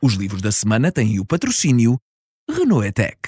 Os livros da semana têm o patrocínio Renault Etec.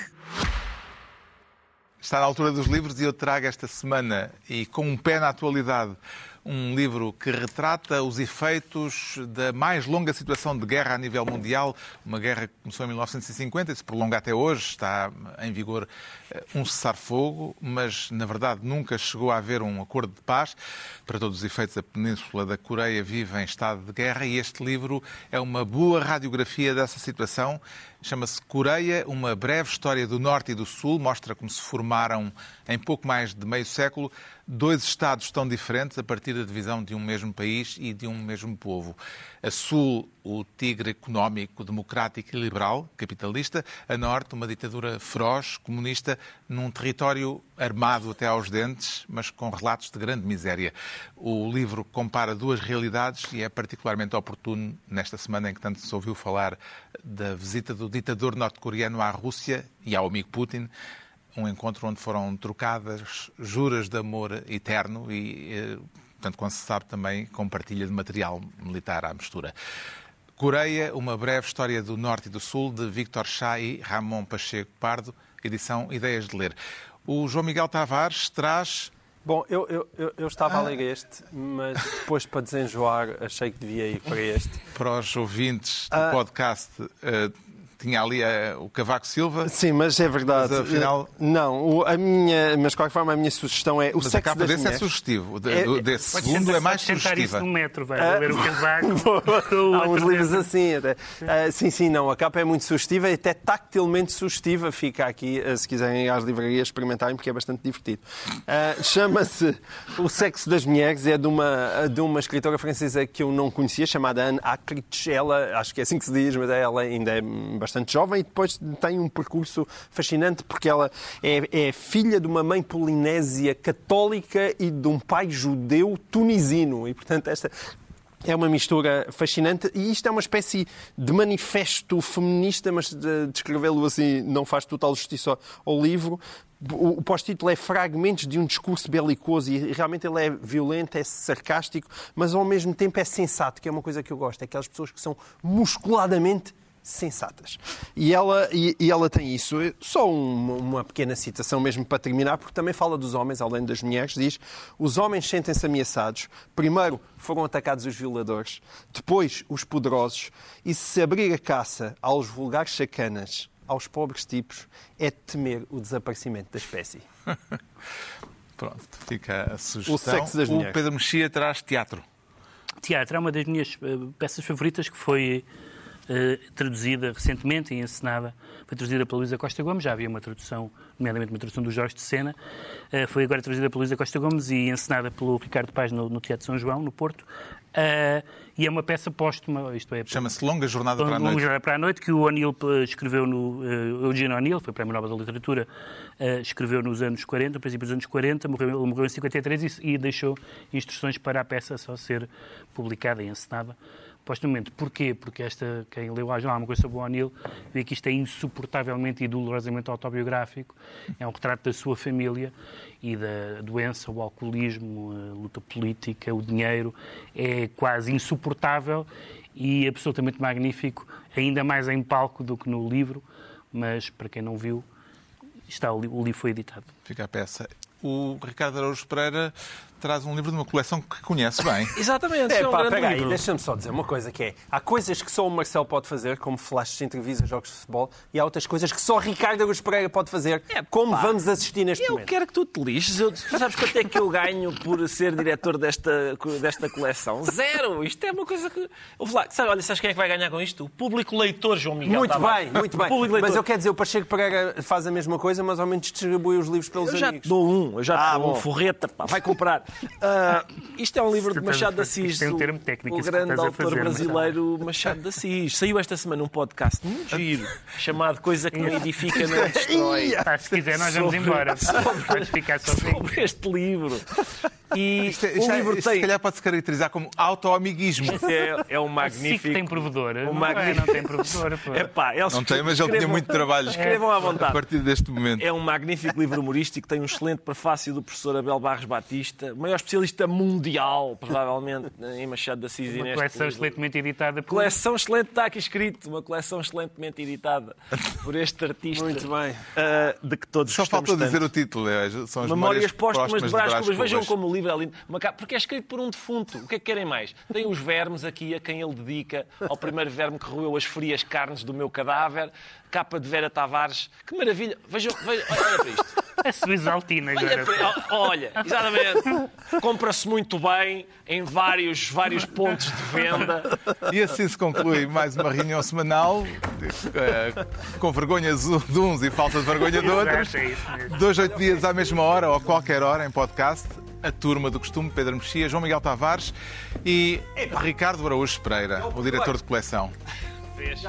Está na altura dos livros e eu trago esta semana, e com um pé na atualidade, um livro que retrata os efeitos da mais longa situação de guerra a nível mundial, uma guerra que começou em 1950 e se prolonga até hoje, está em vigor eh, um cessar-fogo, mas na verdade nunca chegou a haver um acordo de paz. Para todos os efeitos, a Península da Coreia vive em estado de guerra e este livro é uma boa radiografia dessa situação. Chama-se Coreia, uma breve história do Norte e do Sul, mostra como se formaram em pouco mais de meio século dois Estados tão diferentes a partir da divisão de um mesmo país e de um mesmo povo. A Sul, o tigre económico, democrático e liberal, capitalista. A Norte, uma ditadura feroz, comunista, num território armado até aos dentes, mas com relatos de grande miséria. O livro compara duas realidades e é particularmente oportuno nesta semana em que tanto se ouviu falar da visita do ditador norte-coreano à Rússia e ao amigo Putin um encontro onde foram trocadas juras de amor eterno e, eh, portanto, quando se sabe também, com partilha de material militar à mistura. Coreia, uma breve história do Norte e do Sul, de Victor Chá e Ramon Pacheco Pardo, edição Ideias de Ler. O João Miguel Tavares traz Bom, eu, eu, eu, estava ah. a ler este, mas depois para desenjoar achei que devia ir para este. Para os ouvintes do ah. podcast, uh, tinha ali a, eh, o Cavaco Silva. Sim, mas é verdade. Mas, afinal... Não, a minha, mas de qualquer forma a minha sugestão é o mas sexo a capa desse é mulheres. é sugestivo. De, é, desse segundo é mais sugestiva. isso no metro, vai ah, ver o Cavaco. Há uns livros assim. Até. Uh, sim, sim, não. A capa é muito sugestiva e até tactilmente sugestiva. Fica aqui, uh, se quiserem ir às livrarias experimentarem, porque é bastante divertido. Uh, Chama-se O Sexo das Mulheres. É de uma, de uma escritora francesa que eu não conhecia, chamada Anne Acrich. Ela, acho que é assim que se diz, mas ela ainda é bastante bastante jovem e depois tem um percurso fascinante porque ela é, é filha de uma mãe polinésia católica e de um pai judeu tunisino. E, portanto, esta é uma mistura fascinante e isto é uma espécie de manifesto feminista, mas descrevê-lo assim não faz total justiça ao livro. O pós-título é fragmentos de um discurso belicoso e realmente ele é violento, é sarcástico, mas ao mesmo tempo é sensato, que é uma coisa que eu gosto. É aquelas pessoas que são musculadamente sensatas. E ela, e, e ela tem isso. Só uma, uma, pequena citação mesmo para terminar, porque também fala dos homens, além das mulheres, diz os homens sentem-se ameaçados. Primeiro foram atacados os violadores, depois os poderosos, e se abrir a caça aos vulgares sacanas, aos pobres tipos, é temer o desaparecimento da espécie. Pronto, fica a sugestão. O sexo das mulheres. O Pedro Mexia traz teatro. Teatro é uma das minhas eh, peças favoritas que foi eh, traduzida recentemente e encenada, foi traduzida pela Luísa Costa Gomes, já havia uma tradução, nomeadamente uma tradução do Jorge de Sena, uh, foi agora traduzida pela Luísa Costa Gomes e encenada pelo Ricardo Paz no, no Teatro São João, no Porto. Uh, e é uma peça póstuma, isto é... Chama-se Longa Jornada para a Noite. Longa Jornada para a Noite, que o O'Neill escreveu no... Uh, Eugênio O'Neill, foi Prémio Nobel da Literatura, uh, escreveu nos anos 40, no princípio dos anos 40, morreu, morreu em 53 e, e deixou instruções para a peça só ser publicada e encenada postumamente. Porquê? Porque esta, quem leu há uma coisa sobre o O'Neill, vê que isto é insuportavelmente e dolorosamente autobiográfico. É um retrato da sua família e da doença, o alcoolismo, a luta política, o dinheiro. É quase insuportável e absolutamente magnífico, ainda mais em palco do que no livro, mas para quem não viu, está, o livro foi editado. Fica a peça. O Ricardo Araújo Pereira traz um livro de uma coleção que conhece bem. Exatamente, é, é um pá, grande livro. deixa-me só dizer uma coisa que é, há coisas que só o Marcelo pode fazer, como flashes de entrevistas, jogos de futebol, e há outras coisas que só Ricardo Agus Pereira pode fazer, é, como pá, vamos assistir neste eu momento. Eu quero que tu te lixes. Eu, tu sabes quanto é que eu ganho por ser diretor desta, desta coleção? Zero! Isto é uma coisa que... Lá, sabe, olha, sabes quem é que vai ganhar com isto? O público leitor, João Miguel. Muito bem, muito bem. Mas eu quero dizer, o Pacheco Pereira faz a mesma coisa, mas ao menos distribui os livros pelos eu amigos. Eu já te dou um, eu já ah, dou um forreta, pá, vai comprar. Uh, isto é um livro de Machado de Assis, um termo técnico, o grande autor fazer, brasileiro Machado de Assis. Saiu esta semana um podcast muito giro, chamado Coisa que não edifica, não destrói. se quiser, nós vamos embora. Ficar sozinho. Sobre este livro. E Isto, é- o isto é- livro isto se tem... calhar pode se caracterizar como autoamiguismo. É, é um A magnífico... tem provedora. um Não, é, magnífico- não tem provedora. pô. Epá, eles Não tem, mas ele tinha muito trabalho. Escrevam à A vontade. partir deste momento. É um magnífico livro humorístico, tem um excelente prefácio do professor Abel Barros Batista, o maior especialista mundial, provavelmente, em Machado de Assis Uma coleção livro. excelentemente editada por... Coleção excelente, está aqui escrito, uma coleção excelentemente editada por este artista. Muito bem. ah, de que todos Só falta dizer tanto. o título. é, São as Memórias póstumas de Brás Cubas. Vejam como o livro é. Uma ca- Porque é escrito por um defunto. O que é que querem mais? Tem os vermes aqui a quem ele dedica, ao primeiro verme que roeu as frias carnes do meu cadáver. Capa de Vera Tavares. Que maravilha. Vejam, vejam olha para isto. A Suíça Altina Olha, agora. para- olha, exatamente. Compra-se muito bem em vários, vários pontos de venda. E assim se conclui mais uma reunião semanal, eh, com vergonhas de uns e falta de vergonha de outros. É. Dois, oito dias à mesma hora ou a qualquer hora em podcast. A turma do costume, Pedro Mexia, João Miguel Tavares e Ricardo Araújo Pereira, o diretor de coleção. Vês?